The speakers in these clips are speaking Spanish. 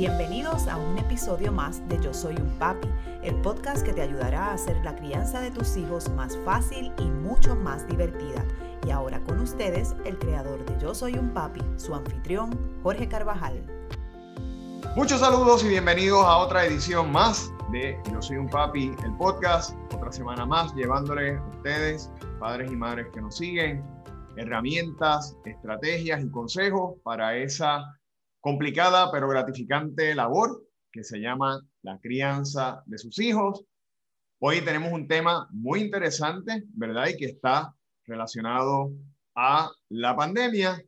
Bienvenidos a un episodio más de Yo Soy un Papi, el podcast que te ayudará a hacer la crianza de tus hijos más fácil y mucho más divertida. Y ahora con ustedes, el creador de Yo Soy un Papi, su anfitrión, Jorge Carvajal. Muchos saludos y bienvenidos a otra edición más de Yo Soy un Papi, el podcast. Otra semana más llevándole a ustedes, padres y madres que nos siguen, herramientas, estrategias y consejos para esa complicada pero gratificante labor que se llama la crianza de sus hijos. Hoy tenemos un tema muy interesante, ¿verdad? Y que está relacionado a la pandemia.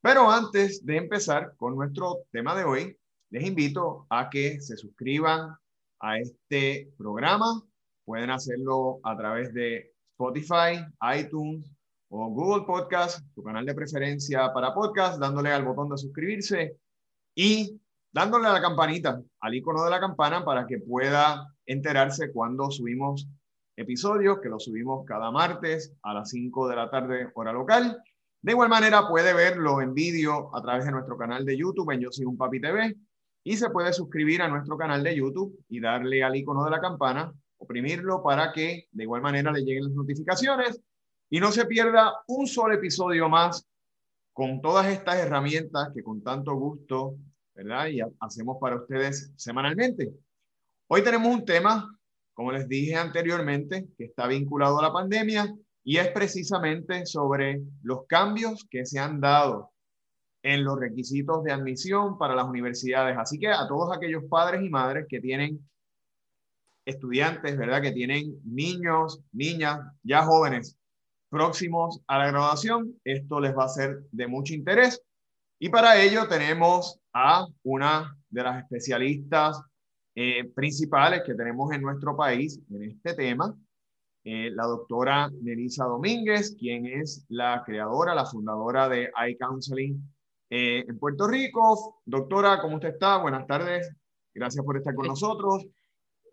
Pero antes de empezar con nuestro tema de hoy, les invito a que se suscriban a este programa. Pueden hacerlo a través de Spotify, iTunes o Google Podcast, tu canal de preferencia para podcast, dándole al botón de suscribirse y dándole a la campanita, al icono de la campana para que pueda enterarse cuando subimos episodios, que los subimos cada martes a las 5 de la tarde hora local. De igual manera puede verlo en vídeo a través de nuestro canal de YouTube en Yo Soy un Papi TV y se puede suscribir a nuestro canal de YouTube y darle al icono de la campana, oprimirlo para que de igual manera le lleguen las notificaciones y no se pierda un solo episodio más con todas estas herramientas que con tanto gusto, ¿verdad? Y hacemos para ustedes semanalmente. Hoy tenemos un tema, como les dije anteriormente, que está vinculado a la pandemia y es precisamente sobre los cambios que se han dado en los requisitos de admisión para las universidades. Así que a todos aquellos padres y madres que tienen estudiantes, ¿verdad? Que tienen niños, niñas, ya jóvenes próximos a la graduación. Esto les va a ser de mucho interés. Y para ello tenemos a una de las especialistas eh, principales que tenemos en nuestro país en este tema, eh, la doctora Nelisa Domínguez, quien es la creadora, la fundadora de iCounseling eh, en Puerto Rico. Doctora, ¿cómo usted está? Buenas tardes. Gracias por estar con nosotros.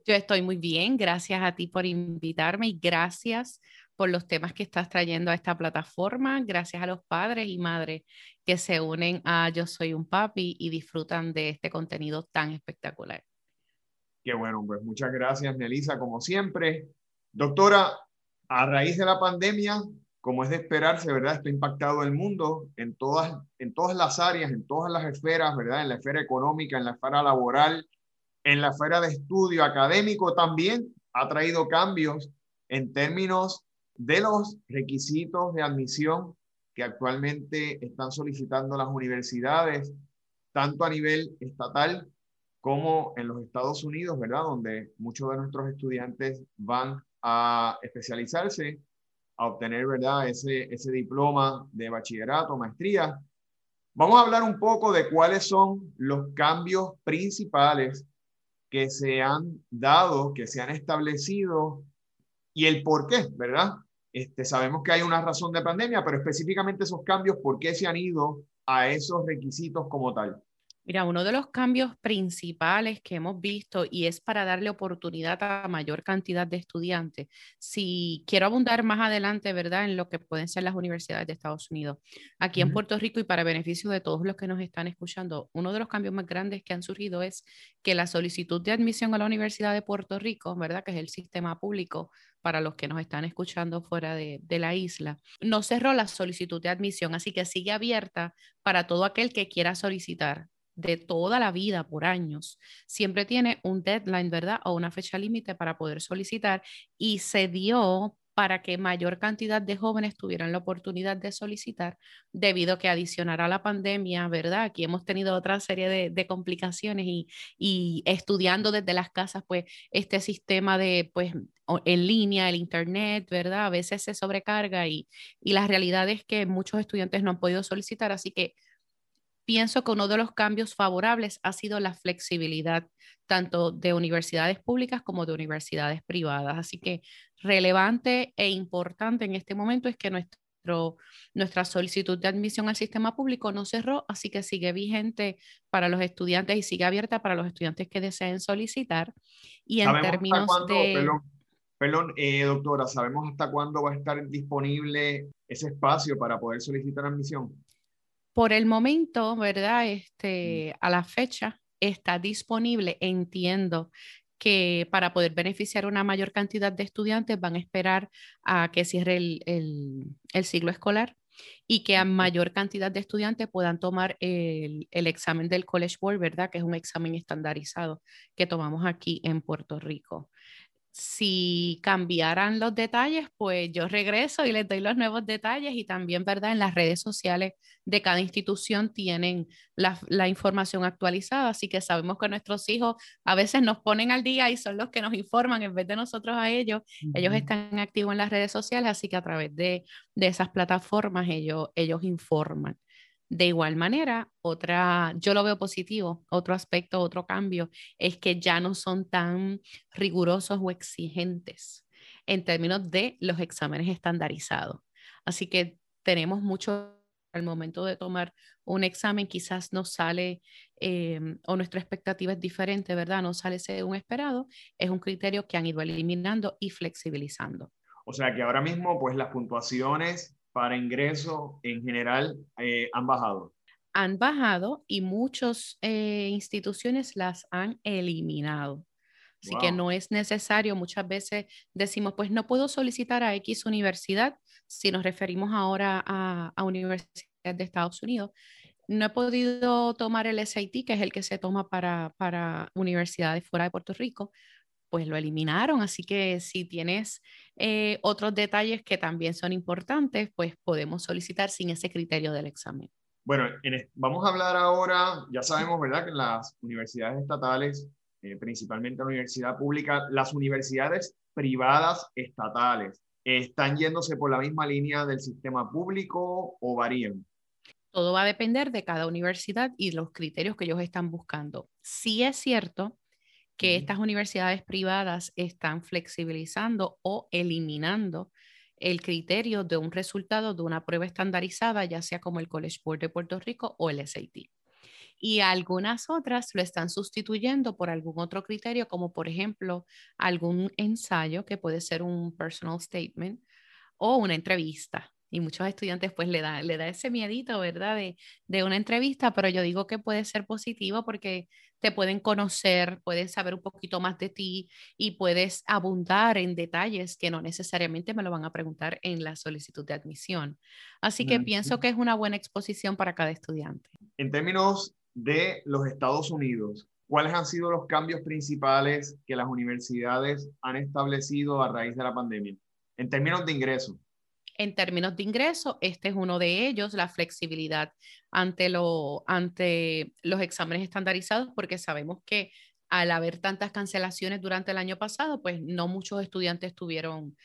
Yo estoy muy bien, gracias a ti por invitarme y gracias por los temas que estás trayendo a esta plataforma. Gracias a los padres y madres que se unen a Yo Soy un Papi y disfrutan de este contenido tan espectacular. Qué bueno, pues muchas gracias, Nelisa, como siempre. Doctora, a raíz de la pandemia, como es de esperarse, ¿verdad? Esto ha impactado el mundo en todas, en todas las áreas, en todas las esferas, ¿verdad? En la esfera económica, en la esfera laboral, en la esfera de estudio académico también ha traído cambios en términos de los requisitos de admisión que actualmente están solicitando las universidades, tanto a nivel estatal como en los Estados Unidos, ¿verdad? Donde muchos de nuestros estudiantes van a especializarse, a obtener, ¿verdad? Ese, ese diploma de bachillerato, maestría. Vamos a hablar un poco de cuáles son los cambios principales que se han dado, que se han establecido y el por qué, ¿verdad? Este, sabemos que hay una razón de pandemia, pero específicamente esos cambios, ¿por qué se han ido a esos requisitos como tal? Mira, uno de los cambios principales que hemos visto y es para darle oportunidad a mayor cantidad de estudiantes. Si quiero abundar más adelante, ¿verdad? En lo que pueden ser las universidades de Estados Unidos. Aquí en Puerto Rico y para beneficio de todos los que nos están escuchando, uno de los cambios más grandes que han surgido es que la solicitud de admisión a la Universidad de Puerto Rico, ¿verdad? Que es el sistema público para los que nos están escuchando fuera de, de la isla, no cerró la solicitud de admisión, así que sigue abierta para todo aquel que quiera solicitar de toda la vida por años, siempre tiene un deadline, ¿verdad? O una fecha límite para poder solicitar y se dio para que mayor cantidad de jóvenes tuvieran la oportunidad de solicitar, debido a que adicionará la pandemia, ¿verdad? Aquí hemos tenido otra serie de, complicaciones y, y, estudiando desde las casas, pues este sistema de, pues, en línea, el Internet, ¿verdad? A veces se sobrecarga y, y la realidad es que muchos estudiantes no han podido solicitar, así que pienso que uno de los cambios favorables ha sido la flexibilidad tanto de universidades públicas como de universidades privadas. Así que relevante e importante en este momento es que nuestro, nuestra solicitud de admisión al sistema público no cerró, así que sigue vigente para los estudiantes y sigue abierta para los estudiantes que deseen solicitar. Y en términos de... Perdón, eh, doctora, ¿sabemos hasta cuándo va a estar disponible ese espacio para poder solicitar admisión? Por el momento, ¿verdad? Este, a la fecha, está disponible, entiendo que para poder beneficiar una mayor cantidad de estudiantes van a esperar a que cierre el, el, ciclo escolar y que a mayor cantidad de estudiantes puedan tomar el, el, examen del College Board, ¿verdad? Que es un examen estandarizado que tomamos aquí en Puerto Rico si cambiaran los detalles, pues yo regreso y les doy los nuevos detalles y también, ¿verdad? En las redes sociales de cada institución tienen la, información actualizada, así que sabemos que nuestros hijos a veces nos ponen al día y son los que nos informan en vez de nosotros a ellos. Ellos están activos en las redes sociales, así que a través de, de esas plataformas ellos, ellos informan. De igual manera, otra, yo lo veo positivo, otro aspecto, otro cambio, es que ya no son tan rigurosos o exigentes en términos de los exámenes estandarizados. Así que tenemos mucho al momento de tomar un examen, quizás no sale em, o nuestra expectativa es diferente, ¿verdad? No sale según esperado, es un criterio que han ido eliminando y flexibilizando. O sea que ahora mismo, pues las puntuaciones para ingreso en general eh, han bajado? Han bajado y muchas eh, instituciones las han eliminado. Así que no es necesario, muchas veces decimos, pues no puedo solicitar a X universidad, si nos referimos ahora a, a universidades de Estados Unidos, no he podido tomar el SAT, que es el que se toma para, para universidades fuera de Puerto Rico, pues lo eliminaron. Así que si tienes eh, otros detalles que también son importantes, pues podemos solicitar sin ese criterio del examen. Bueno, vamos a hablar ahora, ya sabemos, ¿verdad?, que en las universidades estatales, eh, principalmente la universidad pública, las universidades privadas estatales, ¿están yéndose por la misma línea del sistema público o varían? Todo va a depender de cada universidad y los criterios que ellos están buscando. Sí es cierto que estas universidades privadas están flexibilizando o eliminando el criterio de un resultado de una prueba estandarizada, ya sea como el College Board de Puerto Rico o el SAT. Y algunas otras lo están sustituyendo por algún otro criterio, como por ejemplo algún ensayo que puede ser un personal statement o una entrevista y muchos estudiantes pues le da, le da ese miedito, ¿verdad? De, de, una entrevista, pero yo digo que puede ser positivo porque te pueden conocer, pueden saber un poquito más de ti y puedes abundar en detalles que no necesariamente me lo van a preguntar en la solicitud de admisión. Así que pienso que es una buena exposición para cada estudiante. En términos de los Estados Unidos, ¿cuáles han sido los cambios principales que las universidades han establecido a raíz de la pandemia? En términos de ingresos. En términos de ingreso, este es uno de ellos, la flexibilidad ante, lo, ante los exámenes estandarizados, porque sabemos que al haber tantas cancelaciones durante el año pasado, pues no muchos estudiantes tuvieron,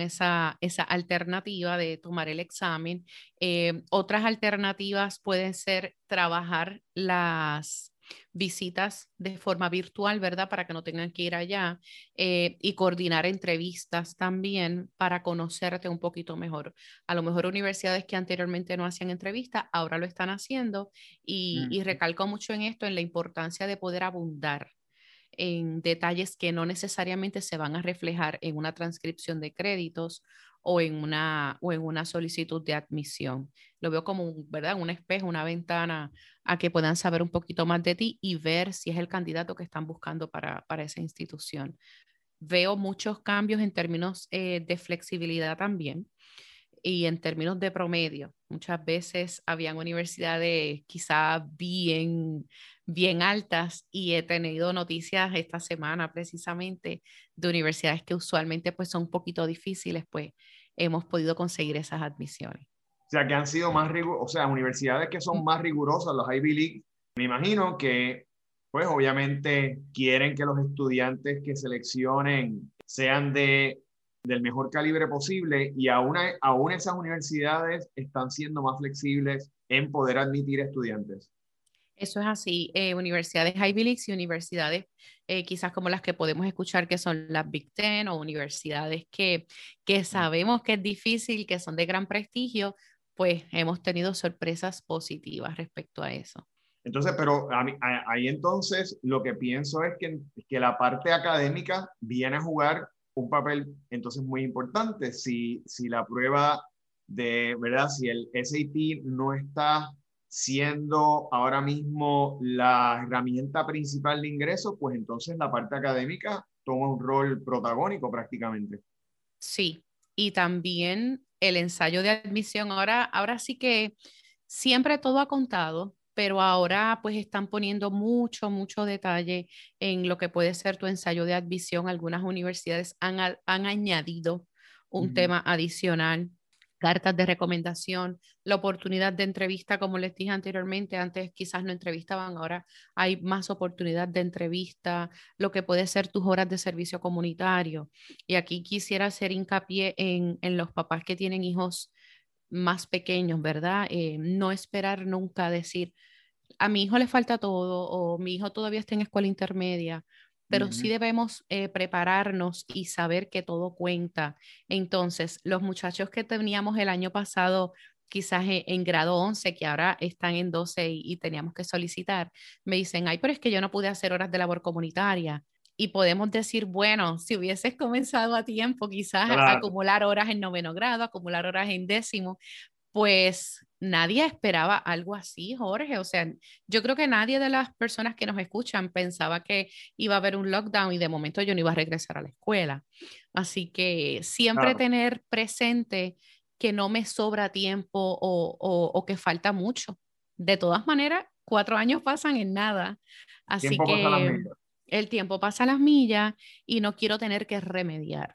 esa alternativa de tomar el examen. Eh, otras alternativas pueden ser trabajar las, visitas de forma virtual, ¿verdad? Para que no tengan que ir allá eh, y coordinar entrevistas también para conocerte un poquito mejor. A lo mejor universidades que anteriormente no hacían entrevistas, ahora lo están haciendo y, y recalco mucho en esto, en la importancia de poder abundar en detalles que no necesariamente se van a reflejar en una transcripción de créditos o en una, o en una solicitud de admisión. Lo veo como, ¿verdad? Un espejo, una ventana a que puedan saber un poquito más de ti y ver si es el candidato que están buscando para, para esa institución. Veo muchos cambios en términos eh, de flexibilidad también y en términos de promedio. Muchas veces habían universidades quizá bien, bien altas y he tenido noticias esta semana precisamente de universidades que usualmente pues son un poquito difíciles, pues hemos podido conseguir esas admisiones. O sea, que han sido más rigurosas, o sea, universidades que son más rigurosas, los Ivy League, me imagino que, pues obviamente quieren que los estudiantes que seleccionen sean de, del mejor calibre posible y aún, aún esas universidades están siendo más flexibles en poder admitir estudiantes. Eso es así. Eh, universidades Ivy League y universidades eh, quizás como las que podemos escuchar que son las Big Ten o universidades que, que sabemos que es difícil, que son de gran prestigio, pues hemos tenido sorpresas positivas respecto a eso. Entonces, pero ahí entonces lo que pienso es que, que la parte académica viene a jugar un papel entonces muy importante. Si, si la prueba de, ¿verdad? Si el SAT no está siendo ahora mismo la herramienta principal de ingreso, pues entonces la parte académica toma un rol protagónico prácticamente. Sí, y también el ensayo de admisión. Ahora, ahora sí que siempre todo ha contado, pero ahora pues están poniendo mucho, mucho detalle en lo que puede ser tu ensayo de admisión. Algunas universidades han, han añadido un tema adicional cartas de recomendación, la oportunidad de entrevista, como les dije anteriormente, antes quizás no entrevistaban, ahora hay más oportunidad de entrevista, lo que puede ser tus horas de servicio comunitario. Y aquí quisiera hacer hincapié en, los papás que tienen hijos más pequeños, ¿verdad? Eh, no esperar nunca decir, a mi hijo le falta todo o mi hijo todavía está en escuela intermedia pero sí debemos eh, prepararnos y saber que todo cuenta. Entonces, los muchachos que teníamos el año pasado, quizás e, en, grado 11, que ahora están en 12 y, teníamos que solicitar, me dicen, ay, pero es que yo no pude hacer horas de labor comunitaria. Y podemos decir, bueno, si hubieses comenzado a tiempo, quizás acumular horas en noveno grado, acumular horas en décimo, pues nadie esperaba algo así, Jorge. O sea, yo creo que nadie de las personas que nos escuchan pensaba que iba a haber un lockdown y de momento yo no iba a regresar a la escuela. Así que siempre tener presente que no me sobra tiempo o, que falta mucho. De todas maneras, cuatro años pasan en nada. Así que el tiempo pasa a las millas y no quiero tener que remediar.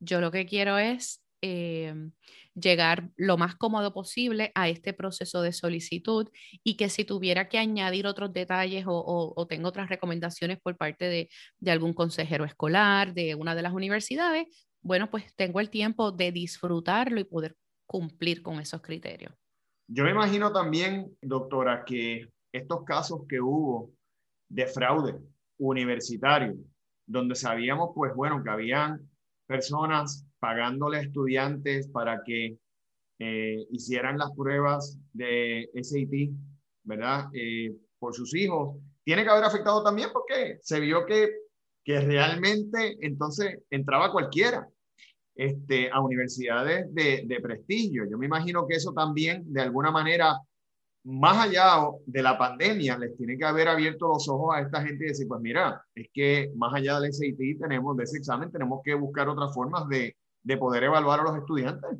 Yo lo que quiero es Em, llegar lo más cómodo posible a este proceso de solicitud y que si tuviera que añadir otros detalles o, tengo otras recomendaciones por parte de, de, algún consejero escolar, de una de las universidades, bueno, pues tengo el tiempo de disfrutarlo y poder cumplir con esos criterios. Yo me imagino también, doctora, que estos casos que hubo de fraude universitario, donde sabíamos, pues bueno, que habían personas pagándole a estudiantes para que eh, hicieran las pruebas de SAT, ¿verdad? Eh, por sus hijos. Tiene que haber afectado también porque se vio que, que realmente entonces entraba cualquiera este, a universidades de, de prestigio. Yo me imagino que eso también de alguna manera más allá de la pandemia, les tiene que haber abierto los ojos a esta gente y decir, pues mira, es que más allá del SAT tenemos, de ese examen, tenemos que buscar otras formas de, de poder evaluar a los estudiantes.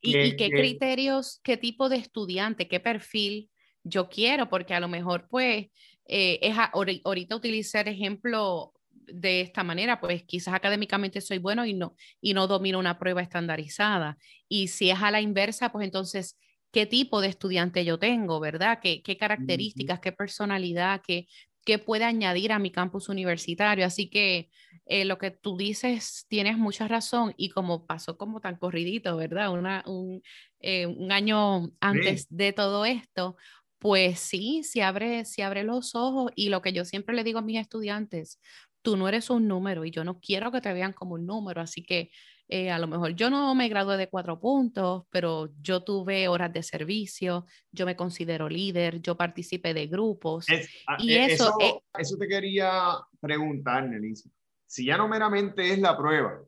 ¿Y, qué criterios, qué tipo de estudiante, qué perfil yo quiero? Porque a lo mejor, pues, eh, es ahorita utilizar ejemplo de esta manera, pues quizás académicamente soy bueno y no, y no domino una prueba estandarizada. Y si es a la inversa, pues entonces qué tipo de estudiante yo tengo, ¿verdad? ¿Qué, qué características, qué personalidad, qué, qué puede añadir a mi campus universitario? Así que eh, lo que tú dices, tienes mucha razón y como pasó como tan corridito, ¿verdad? Una, un, eh, un, año antes de todo esto, pues sí, se abre, se abre los ojos y lo que yo siempre le digo a mis estudiantes, tú no eres un número y yo no quiero que te vean como un número, así que eh, a lo mejor yo no me gradué de cuatro puntos, pero yo tuve horas de servicio, yo me considero líder, yo participé de grupos. Ah, y e, eso, eso, te quería preguntar, Nelisa. Si ya no meramente es la prueba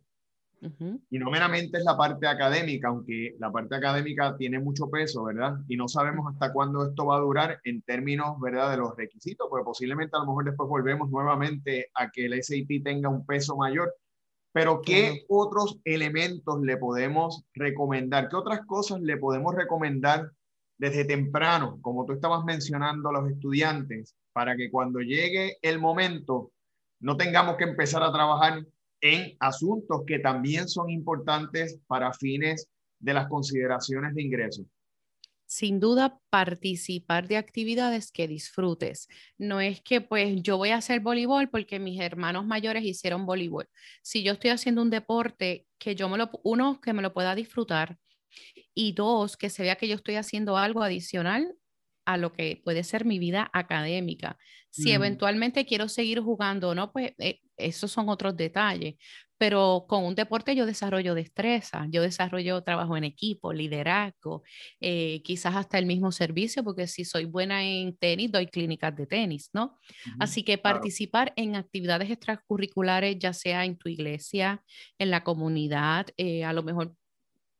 y no meramente es la parte académica, aunque la parte académica tiene mucho peso, ¿verdad? Y no sabemos hasta cuándo esto va a durar en términos, ¿verdad?, de los requisitos, porque posiblemente a lo mejor después volvemos nuevamente a que el SAT tenga un peso mayor pero ¿qué otros elementos le podemos recomendar? ¿Qué otras cosas le podemos recomendar desde temprano, como tú estabas mencionando a los estudiantes, para que cuando llegue el momento no tengamos que empezar a trabajar en asuntos que también son importantes para fines de las consideraciones de ingresos? sin duda participar de actividades que disfrutes. No es que pues yo voy a hacer voleibol porque mis hermanos mayores hicieron voleibol. Si yo estoy haciendo un deporte que yo me lo, uno, que me lo pueda disfrutar y dos, que se vea que yo estoy haciendo algo adicional a lo que puede ser mi vida académica. Si eventualmente quiero seguir jugando o no, pues eh, esos son otros detalles pero con un deporte yo desarrollo destreza, yo desarrollo trabajo en equipo, liderazgo, eh, quizás hasta el mismo servicio, porque si soy buena en tenis, doy clínicas de tenis, ¿no? Así que participar en actividades extracurriculares, ya sea en tu iglesia, en la comunidad, eh, a lo mejor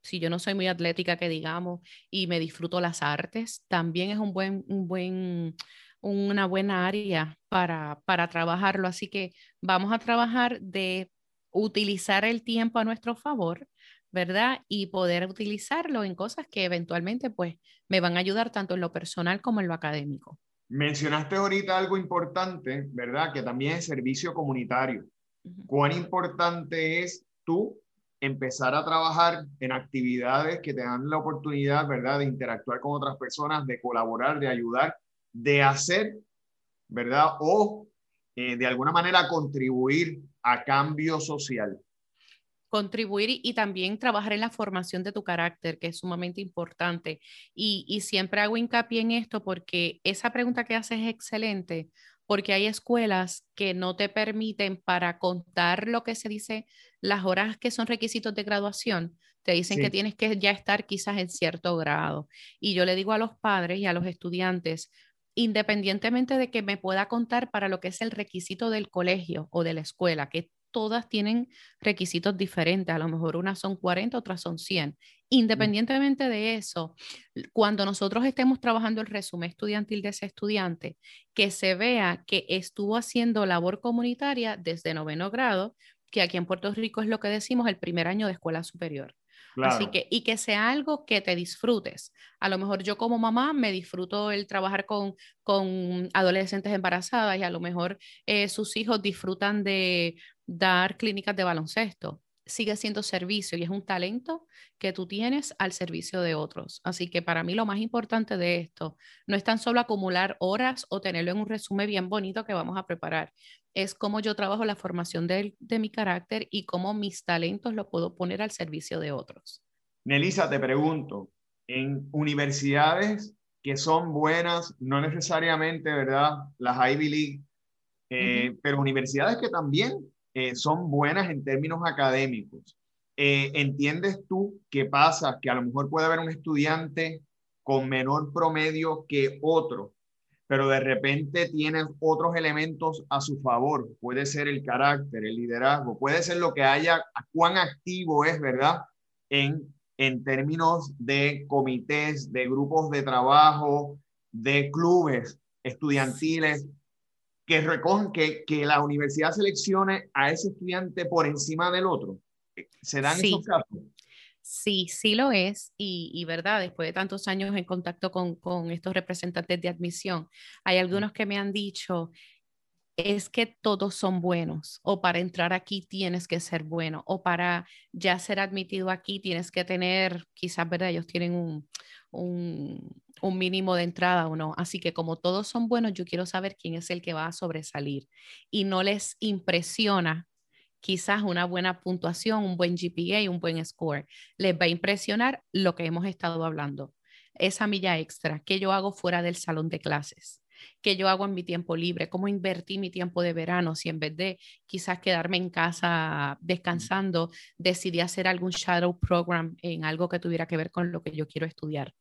si yo no soy muy atlética, que digamos, y me disfruto las artes, también es un buen, un buen, una buena área para, para trabajarlo. Así que vamos a trabajar de utilizar el tiempo a nuestro favor, ¿verdad? Y poder utilizarlo en cosas que eventualmente pues me van a ayudar tanto en lo personal como en lo académico. Mencionaste ahorita algo importante, ¿verdad? Que también es servicio comunitario. ¿Cuán importante es tú empezar a trabajar en actividades que te dan la oportunidad, ¿verdad? De interactuar con otras personas, de colaborar, de ayudar, de hacer, ¿verdad? O eh, de alguna manera contribuir a cambio social. Contribuir y, también trabajar en la formación de tu carácter, que es sumamente importante. Y, y siempre hago hincapié en esto porque esa pregunta que haces es excelente, porque hay escuelas que no te permiten para contar lo que se dice, las horas que son requisitos de graduación, te dicen que tienes que ya estar quizás en cierto grado. Y yo le digo a los padres y a los estudiantes, independientemente de que me pueda contar para lo que es el requisito del colegio o de la escuela, que todas tienen requisitos diferentes, a lo mejor unas son 40, otras son 100. Independientemente de eso, cuando nosotros estemos trabajando el resumen estudiantil de ese estudiante, que se vea que estuvo haciendo labor comunitaria desde noveno grado, que aquí en Puerto Rico es lo que decimos el primer año de escuela superior. Así que, y que sea algo que te disfrutes. A lo mejor yo como mamá me disfruto el trabajar con, con adolescentes embarazadas y a lo mejor eh, sus hijos disfrutan de dar clínicas de baloncesto sigue siendo servicio y es un talento que tú tienes al servicio de otros. Así que para mí lo más importante de esto no es tan solo acumular horas o tenerlo en un resumen bien bonito que vamos a preparar, es cómo yo trabajo la formación de, de mi carácter y cómo mis talentos los puedo poner al servicio de otros. Nelisa, te pregunto, en universidades que son buenas, no necesariamente, ¿verdad? Las Ivy League, eh, pero universidades que también eh, son buenas en términos académicos. Eh, ¿Entiendes tú qué pasa? Que a lo mejor puede haber un estudiante con menor promedio que otro, pero de repente tiene otros elementos a su favor. Puede ser el carácter, el liderazgo, puede ser lo que haya, cuán activo es, ¿verdad? En, en términos de comités, de grupos de trabajo, de clubes estudiantiles que recogen, que, que la universidad seleccione a ese estudiante por encima del otro. ¿Se dan esos casos? Sí, sí lo es. Y, y, verdad, después de tantos años en contacto con, con estos representantes de admisión, hay algunos que me han dicho, es que todos son buenos, o para entrar aquí tienes que ser bueno, o para ya ser admitido aquí tienes que tener, quizás, ¿verdad? Ellos tienen un, un, un mínimo de entrada o no. Así que como todos son buenos, yo quiero saber quién es el que va a sobresalir y no les impresiona quizás una buena puntuación, un buen GPA, un buen score. Les va a impresionar lo que hemos estado hablando, esa milla extra que yo hago fuera del salón de clases que yo hago en mi tiempo libre, cómo invertí mi tiempo de verano, si en vez de quizás quedarme en casa descansando, decidí hacer algún shadow program en algo que tuviera que ver con lo que yo quiero estudiar.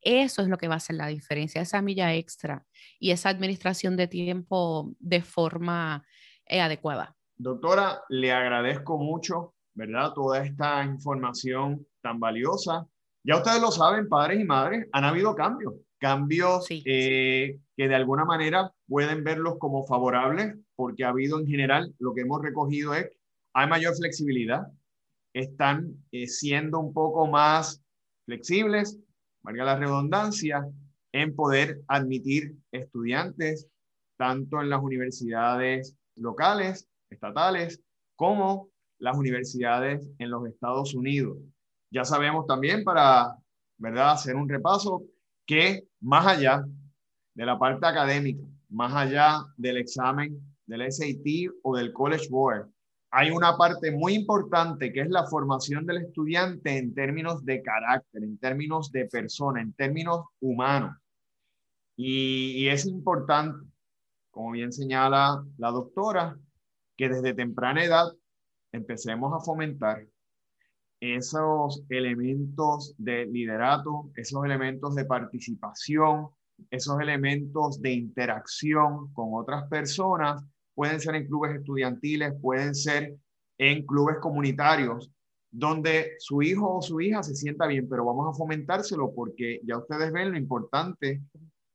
Eso es lo que va a hacer la diferencia, esa milla extra y esa administración de tiempo de forma eh, adecuada. Doctora, le agradezco mucho, ¿verdad? Toda esta información tan valiosa. Ya ustedes lo saben, padres y madres, han habido cambios, cambios eh, que de alguna manera pueden verlos como favorables, porque ha habido en general, lo que hemos recogido es, hay mayor flexibilidad, están eh, siendo un poco más flexibles, valga la redundancia, en poder admitir estudiantes tanto en las universidades locales, estatales, como las universidades en los Estados Unidos. Ya sabemos también, para ¿verdad? hacer un repaso, que más allá de la parte académica, más allá del examen del SAT o del College Board, hay una parte muy importante que es la formación del estudiante en términos de carácter, en términos de persona, en términos humanos. Y, es importante, como bien señala la doctora, que desde temprana edad empecemos a fomentar esos elementos de liderato, esos elementos de participación, esos elementos de interacción con otras personas pueden ser en clubes estudiantiles, pueden ser en clubes comunitarios, donde su hijo o su hija se sienta bien, pero vamos a fomentárselo porque ya ustedes ven lo importante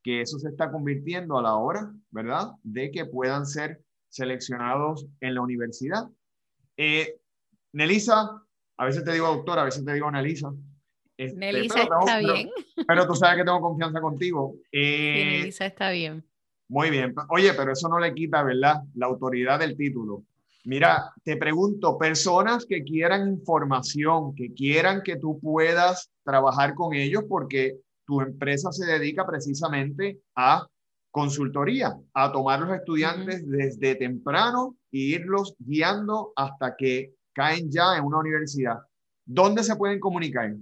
que eso se está convirtiendo a la hora, ¿verdad? De que puedan ser seleccionados en la universidad. Eh, Nelisa, a veces te digo doctora, a veces te digo Nelisa. Este, Nelisa está bien. Pero, tú sabes que tengo confianza contigo. Eh, sí, Nelisa está bien. Muy bien. Oye, pero eso no le quita, ¿verdad? La autoridad del título. Mira, te pregunto, personas que quieran información, que quieran que tú puedas trabajar con ellos porque tu empresa se dedica precisamente a consultoría, a tomar los estudiantes desde temprano e irlos guiando hasta que caen ya en una universidad. ¿Dónde se pueden comunicar?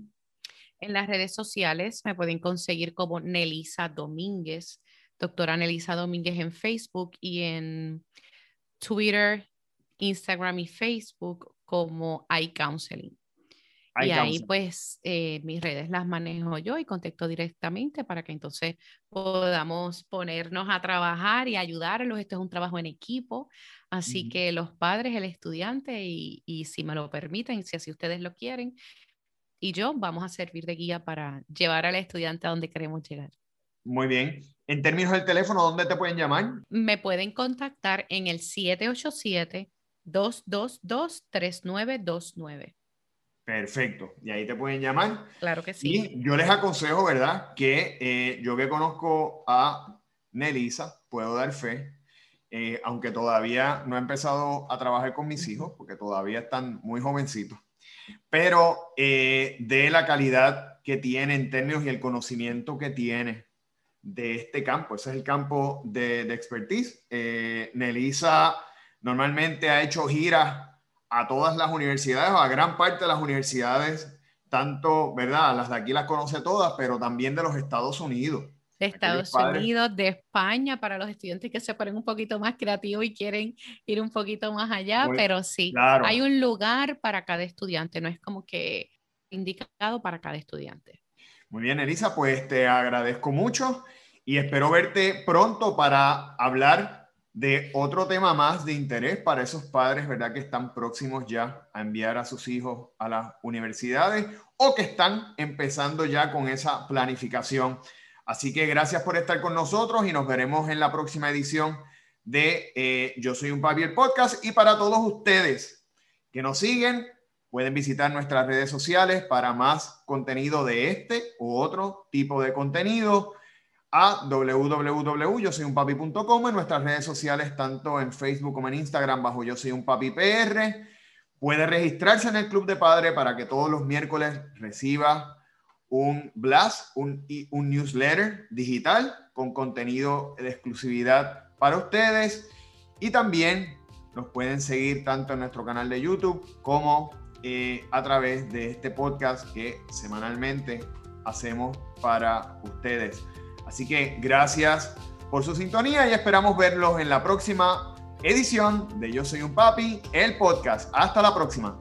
En las redes sociales me pueden conseguir como Nelisa Domínguez, doctora Nelisa Domínguez en Facebook y en Twitter, Instagram y Facebook como iCounseling. Y ahí pues eh, mis redes las manejo yo y contesto directamente para que entonces podamos ponernos a trabajar y ayudarlos. Esto es un trabajo en equipo, así que los padres, el estudiante y, y, si me lo permiten, si así ustedes lo quieren, y yo vamos a servir de guía para llevar al estudiante a donde queremos llegar. Muy bien. En términos del teléfono, ¿dónde te pueden llamar? Me pueden contactar en el 787 222-3929. Perfecto. Y ahí te pueden llamar. Claro que sí. Y yo les aconsejo, ¿verdad? Que eh, yo que conozco a Nelisa, puedo dar fe, eh, aunque todavía no he empezado a trabajar con mis hijos, porque todavía están muy jovencitos, pero eh, de la calidad que tiene en términos y el conocimiento que tiene de este campo. Ese es el campo de, de expertise. Nelisa Normalmente ha hecho giras a todas las universidades o a gran parte de las universidades, tanto, ¿verdad? Las de aquí las conoce todas, pero también de los Estados Unidos. De Estados Unidos, de España, para los estudiantes que se ponen un poquito más creativos y quieren ir un poquito más allá, pero sí, hay un lugar para cada estudiante, no es como que indicado para cada estudiante. Muy bien, Elisa, pues te agradezco mucho y espero verte pronto para hablar de otro tema más de interés para esos padres, ¿verdad? Que están próximos ya a enviar a sus hijos a las universidades o que están empezando ya con esa planificación. Así que gracias por estar con nosotros y nos veremos en la próxima edición de eh, Yo Soy un Papi el podcast. Y para todos ustedes que nos siguen, pueden visitar nuestras redes sociales para más contenido de este u otro tipo de contenido a www.yosoyunpapi.com en nuestras redes sociales, tanto en Facebook como en Instagram, bajo Yo Soy un Papi PR. Puede registrarse en el Club de Padre para que todos los miércoles reciba un blast, un, un newsletter digital con contenido de exclusividad para ustedes. Y también nos pueden seguir tanto en nuestro canal de YouTube como eh, a través de este podcast que semanalmente hacemos para ustedes. Así que gracias por su sintonía y esperamos verlos en la próxima edición de Yo Soy un Papi, el podcast. Hasta la próxima.